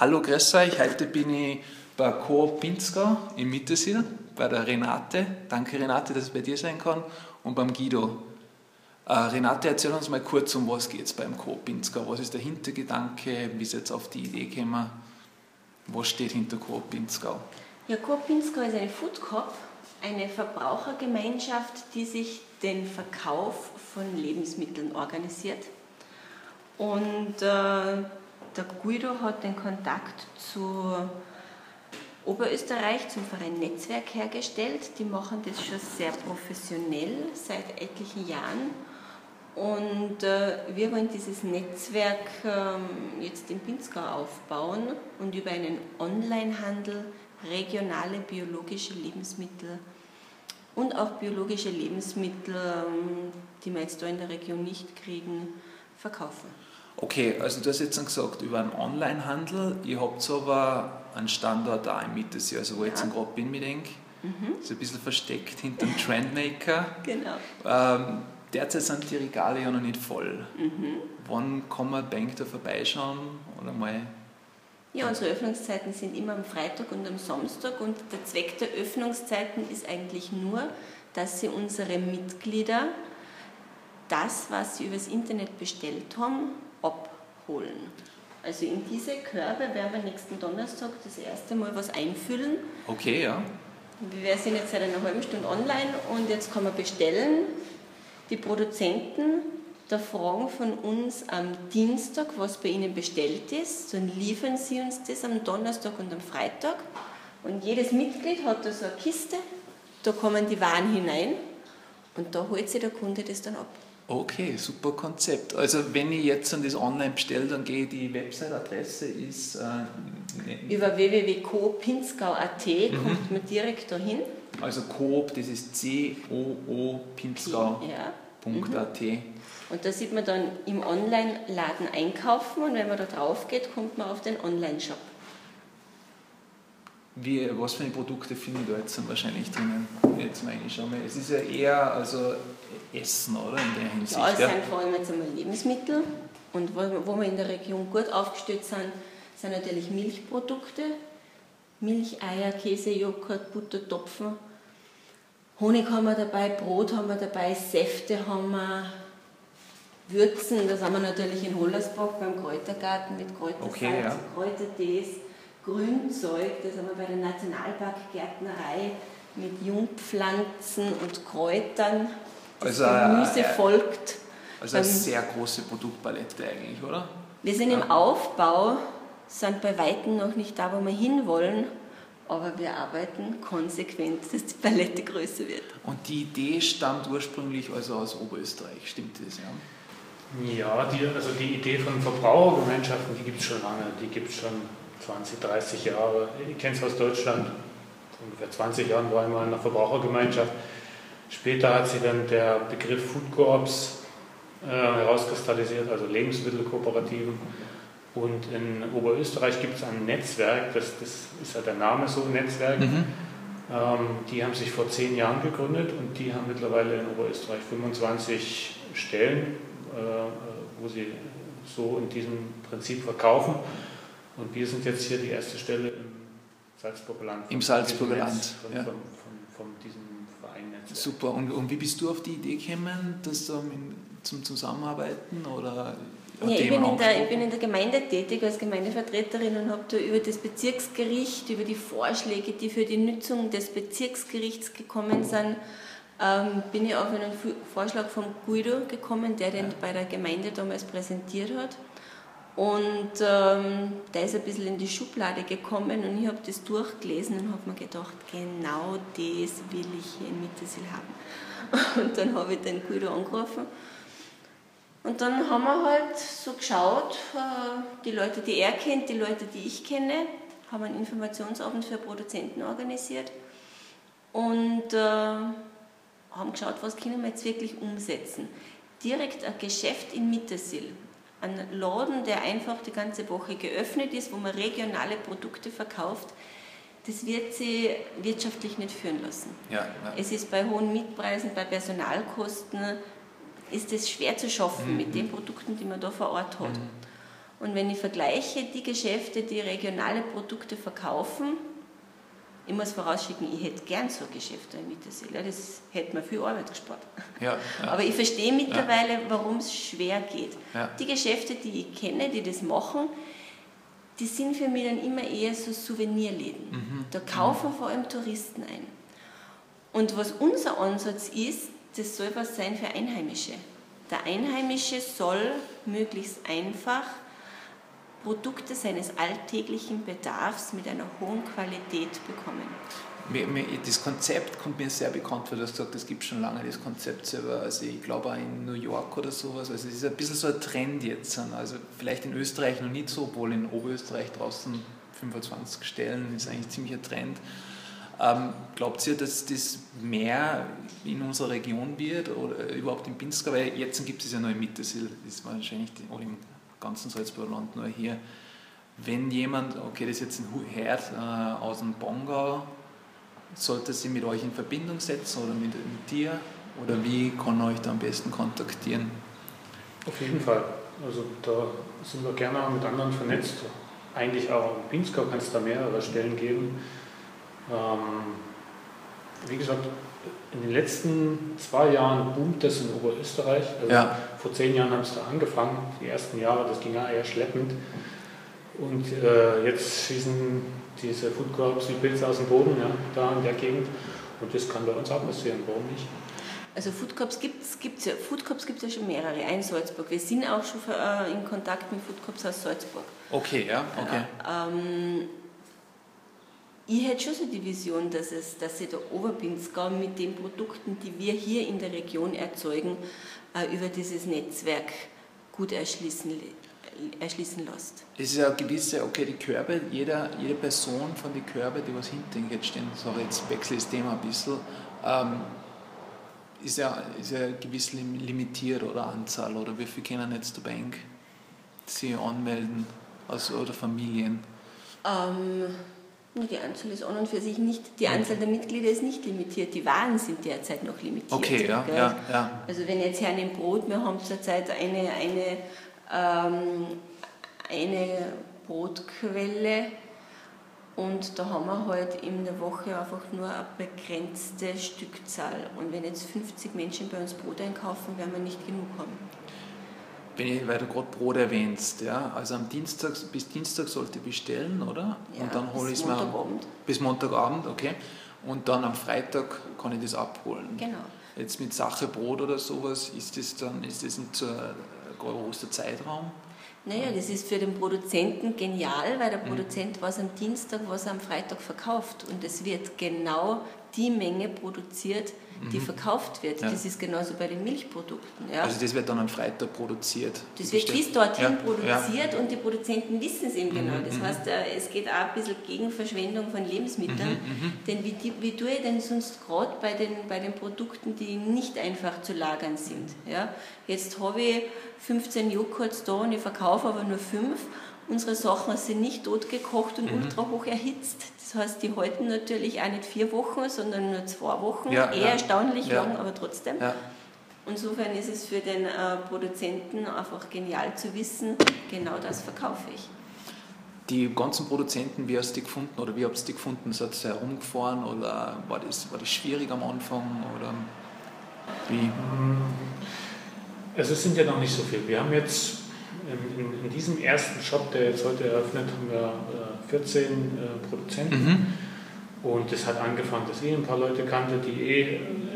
Hallo, grüß euch. Heute bin ich bei Coop Pinzgau im Mittersil, bei der Renate. Danke, Renate, dass ich bei dir sein kann. Und beim Guido. Äh, Renate, erzähl uns mal kurz, um was geht es beim Coop Pinzgau. Was ist der Hintergedanke? Wie ist jetzt auf die Idee gekommen? Was steht hinter Coop Pinzgau? Ja, Coop Pinzgau ist eine Food Coop, eine Verbrauchergemeinschaft, die sich den Verkauf von Lebensmitteln organisiert. Und äh, der Guido hat den Kontakt zu Oberösterreich, zum Verein Netzwerk hergestellt. Die machen das schon sehr professionell seit etlichen Jahren. Und äh, wir wollen dieses Netzwerk ähm, jetzt in Pinzgau aufbauen und über einen Onlinehandel regionale biologische Lebensmittel und auch biologische Lebensmittel, ähm, die wir jetzt da in der Region nicht kriegen, verkaufen. Okay, also du hast jetzt gesagt, über einen Onlinehandel, ihr habt aber einen Standort auch im Mittersee, also wo ich jetzt gerade bin mit Eng. Mhm. Ist ein bisschen versteckt hinter dem Trendmaker. genau. Ähm, derzeit sind die Regale ja noch nicht voll. Mhm. Wann kann man Bank da vorbeischauen oder mal ja, unsere Öffnungszeiten sind immer am Freitag und am Samstag und der Zweck der Öffnungszeiten ist eigentlich nur, dass sie unsere Mitglieder das, was sie übers Internet bestellt haben, abholen. Also in diese Körbe werden wir nächsten Donnerstag das erste Mal was einfüllen. Okay, ja. Wir sind jetzt seit einer halben Stunde online und jetzt kann man bestellen. Die Produzenten da fragen von uns am Dienstag, was bei ihnen bestellt ist. Dann liefern sie uns das am Donnerstag und am Freitag. Und jedes Mitglied hat da so eine Kiste, da kommen die Waren hinein und da holt sich der Kunde das dann ab. Okay, super Konzept. Also wenn ich jetzt an das online bestelle, dann gehe die Website-Adresse ist äh, ne- über www.coopinzgau.at mhm. kommt man direkt dahin. Also Coop, das ist C-O-O-Pinzgau.at. Ja. Mhm. Und da sieht man dann im Online-Laden einkaufen und wenn man da drauf geht, kommt man auf den Online-Shop. Wie, was für Produkte finden da jetzt wahrscheinlich drinnen? Jetzt meine ich schon mal. Es ist ja eher also Essen, oder? In der Hinsicht. Ja, es ja. sind vor allem jetzt einmal Lebensmittel. Und wo, wo wir in der Region gut aufgestellt sind, sind natürlich Milchprodukte. Milch, Eier, Käse, Joghurt, Butter, Topfen. Honig haben wir dabei, Brot haben wir dabei, Säfte haben wir, Würzen, das haben wir natürlich in Hollersbach beim Kräutergarten mit Kräutersalz, okay, ja. Kräutertees, Grünzeug, das haben wir bei der Nationalparkgärtnerei mit Jungpflanzen und Kräutern. Das also, Gemüse äh, folgt. Also eine sehr große Produktpalette eigentlich, oder? Wir sind im Aufbau, sind bei Weitem noch nicht da, wo wir hinwollen, aber wir arbeiten konsequent, dass die Palette größer wird. Und die Idee stammt ursprünglich also aus Oberösterreich, stimmt das? Ja? Ja, die, also die Idee von Verbrauchergemeinschaften, die gibt es schon lange, die gibt es schon 20, 30 Jahre. Ich kenne es aus Deutschland, vor ungefähr 20 Jahren war ich mal in einer Verbrauchergemeinschaft. Später hat sich dann der Begriff Food Coops äh, herauskristallisiert, also Lebensmittelkooperativen. Und in Oberösterreich gibt es ein Netzwerk, das, das ist ja der Name so, Netzwerk. Mhm. Ähm, die haben sich vor zehn Jahren gegründet und die haben mittlerweile in Oberösterreich 25 Stellen äh, wo sie so in diesem Prinzip verkaufen. Und wir sind jetzt hier die erste Stelle im Salzburger Land. Im Salzburger Land. Von, ja. von, von, von, diesem Verein. Super. Und, und, wie bist du auf die Idee gekommen, das um, zum Zusammenarbeiten? Oder ja, ich, bin in der, ich bin in der Gemeinde tätig als Gemeindevertreterin und habe da über das Bezirksgericht, über die Vorschläge, die für die Nutzung des Bezirksgerichts gekommen sind, ähm, bin ich auf einen Vorschlag von Guido gekommen, der den bei der Gemeinde damals präsentiert hat. Und ähm, der ist ein bisschen in die Schublade gekommen und ich habe das durchgelesen und habe mir gedacht, genau das will ich hier in Mittersil haben. Und dann habe ich den Guido angerufen. Und dann haben wir halt so geschaut, äh, die Leute, die er kennt, die Leute, die ich kenne, haben einen Informationsabend für Produzenten organisiert. Und äh, haben geschaut, was können wir jetzt wirklich umsetzen. Direkt ein Geschäft in Mittersil, ein Laden, der einfach die ganze Woche geöffnet ist, wo man regionale Produkte verkauft, das wird sie wirtschaftlich nicht führen lassen. Ja, ja. Es ist bei hohen Mietpreisen, bei Personalkosten, ist es schwer zu schaffen mhm. mit den Produkten, die man da vor Ort hat. Mhm. Und wenn ich vergleiche die Geschäfte, die regionale Produkte verkaufen, ich muss vorausschicken, ich hätte gern so Geschäfte in Mittersil. Das hätte mir viel Arbeit gespart. Ja, ja. Aber ich verstehe mittlerweile, ja. warum es schwer geht. Die Geschäfte, die ich kenne, die das machen, die sind für mich dann immer eher so Souvenirläden. Mhm. Da kaufen mhm. vor allem Touristen ein. Und was unser Ansatz ist, das soll was sein für Einheimische. Der Einheimische soll möglichst einfach Produkte seines alltäglichen Bedarfs mit einer hohen Qualität bekommen. Das Konzept kommt mir sehr bekannt vor. Du hast gesagt, es gibt schon lange das Konzept selber. Also ich glaube auch in New York oder sowas. Also es ist ein bisschen so ein Trend jetzt. Also vielleicht in Österreich noch nicht so, obwohl in Oberösterreich draußen 25 Stellen ist eigentlich ziemlich ein Trend. Ähm, glaubt ihr, dass das mehr in unserer Region wird oder überhaupt in Pinska? Weil jetzt gibt es ja noch in Mittersil, ist wahrscheinlich, die, oder im ganzen Salzburger Land nur hier. Wenn jemand, okay, das ist jetzt ein Herd äh, aus dem Bongau, sollte sie mit euch in Verbindung setzen oder mit, mit dir? Oder wie kann er euch da am besten kontaktieren? Auf jeden Fall. Also da sind wir gerne mit anderen vernetzt. Eigentlich auch in Pinskau kann es da mehrere Stellen geben. Ähm, wie gesagt, in den letzten zwei Jahren boomt das in Oberösterreich. Also ja. Vor zehn Jahren haben es da angefangen. Die ersten Jahre, das ging ja eher schleppend. Und äh, jetzt schießen diese Food Crops wie Pilze aus dem Boden, ja, da in der Gegend. Und das kann bei uns auch passieren, warum nicht? Also Food Crops gibt es ja, Food Crops gibt's ja schon mehrere, ein Salzburg. Wir sind auch schon äh, in Kontakt mit Food Crops aus Salzburg. Okay, ja, okay. Ähm, ich hätte schon so die Vision, dass, es, dass sich der Oberpinzgau mit den Produkten, die wir hier in der Region erzeugen, äh, über dieses Netzwerk gut erschließen, erschließen lässt. Es ist ja gewisse, okay, die Körbe, jeder, jede Person von den Körbe, die was hinten jetzt stehen, sorry, jetzt wechsle ich das Thema ein bisschen, ähm, ist ja, ist ja gewiss limitiert oder Anzahl oder wie viele können jetzt der Bank sich anmelden also, oder Familien? Ähm, die Anzahl ist an und für sich nicht, die Anzahl der Mitglieder ist nicht limitiert, die Waren sind derzeit noch limitiert. Okay, ja, ja, ja. Also wenn jetzt Herrn im Brot, wir haben zurzeit eine, eine, ähm, eine Brotquelle und da haben wir halt in der Woche einfach nur eine begrenzte Stückzahl. Und wenn jetzt 50 Menschen bei uns Brot einkaufen, werden wir nicht genug haben wenn weil du gerade Brot erwähnst, ja, also am Dienstag, bis Dienstag sollte ich bestellen, oder? Ja, und dann hole ich es mir bis Montagabend, okay. Und dann am Freitag kann ich das abholen. Genau. Jetzt mit Sache Brot oder sowas, ist das dann, ist das ein großer Zeitraum? Naja, das ist für den Produzenten genial, weil der mhm. Produzent was am Dienstag, was am Freitag verkauft. Und es wird genau die Menge produziert, die mhm. verkauft wird. Ja. Das ist genauso bei den Milchprodukten. Ja. Also das wird dann am Freitag produziert? Das wird bis dorthin ja. produziert und die Produzenten wissen es eben genau. Mhm. Das mhm. heißt, äh, es geht auch ein bisschen gegen Verschwendung von Lebensmitteln. Mhm. mhm. Denn wie, wie tue ich denn sonst gerade bei den, bei den Produkten, die nicht einfach zu lagern sind? Ja. Jetzt habe ich 15 Joghurts da und ich verkaufe aber nur 5 Unsere Sachen sind nicht totgekocht und mhm. ultra hoch erhitzt. Das heißt, die halten natürlich auch nicht vier Wochen, sondern nur zwei Wochen. Ja, Eher ja. erstaunlich ja. lang, aber trotzdem. Insofern ist es für den äh, Produzenten einfach genial zu wissen, genau das verkaufe ich. Die ganzen Produzenten, wie hast du die gefunden oder wie habt ihr die gefunden? Seid ihr herumgefahren oder war das, war das schwierig am Anfang? Oder wie? Also es sind ja noch nicht so viele. Wir haben jetzt in, in, diesem ersten Shop, der jetzt heute eröffnet, haben wir 14 äh, äh, Produzenten. Mhm. Und es hat angefangen, dass ich ein paar Leute kannte, die eh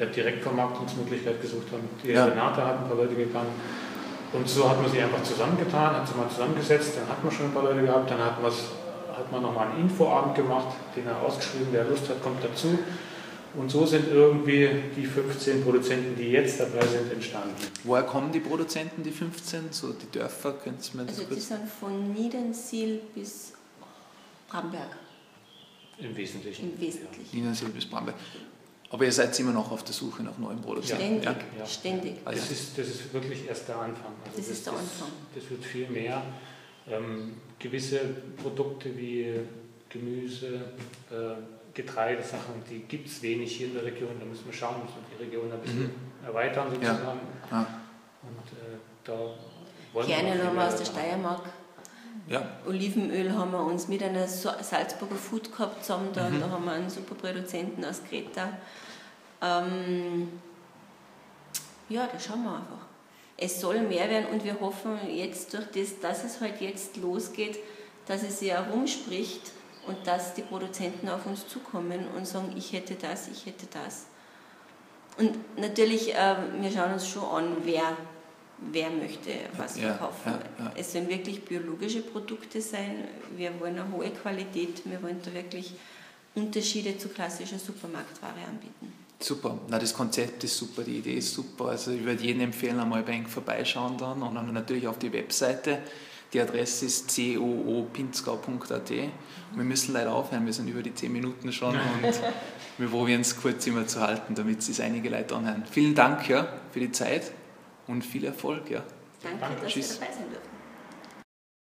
äh, Direktvermarktungsmöglichkeit gesucht haben. Die ja. Renate hat ein paar Leute gekannt. Und so hat man sie einfach zusammengetan, hat sie mal zusammengesetzt, dann hat man schon ein paar Leute gehabt, dann hat, hat man nochmal einen Infoabend gemacht, den er ausgeschrieben, wer Lust hat, kommt dazu. Und so sind irgendwie die 15 Produzenten, die jetzt dabei sind, entstanden. Woher kommen die Produzenten, die 15? So die Dörfer, könnt ihr mir das Also kurz? die sind von Niedensil bis Bramberg. Im Wesentlichen. Im Wesentlichen. Niedensil bis Bramberg. Aber ihr seid immer noch auf der Suche nach neuen Produzenten. Ständig. Ja. Ständig. Also das, ist, das ist wirklich erst der Anfang. Also das, das, ist der Anfang. Das, das wird viel mehr. Ähm, gewisse Produkte wie Gemüse, äh, Getreidesachen, die gibt es wenig hier in der Region. Da müssen wir schauen, müssen wir die Region ein bisschen mhm. erweitern sozusagen. Ja. Ja. Und äh, da wollen Gerne nochmal aus der Steiermark. Ja. Olivenöl haben wir uns mit einer Salzburger Food Cup zusammen da, mhm. da haben wir einen super Produzenten aus Kreta. Ähm, ja, da schauen wir einfach. Es soll mehr werden und wir hoffen jetzt durch das, dass es halt jetzt losgeht, dass es sich herumspricht und dass die Produzenten auf uns zukommen und sagen, ich hätte das, ich hätte das. Und natürlich, äh, wir schauen uns schon an, wer, wer möchte was ja, verkaufen. Ja, ja. Es sollen wirklich biologische Produkte sein. Wir wollen eine hohe Qualität. Wir wollen da wirklich Unterschiede zu klassischer Supermarktware anbieten. Super, Na, das Konzept ist super, die Idee ist super. Also ich würde jedem empfehlen, einmal bei Ihnen vorbeischauen dann und dann natürlich auf die Webseite. Die Adresse ist coopinzgau.at. Wir müssen leider aufhören, wir sind über die 10 Minuten schon und wir probieren es kurz immer zu halten, damit es einige Leute anhören. Vielen Dank ja, für die Zeit und viel Erfolg. Ja. Danke, Danke. dass Tschüss. ihr dabei sein durften.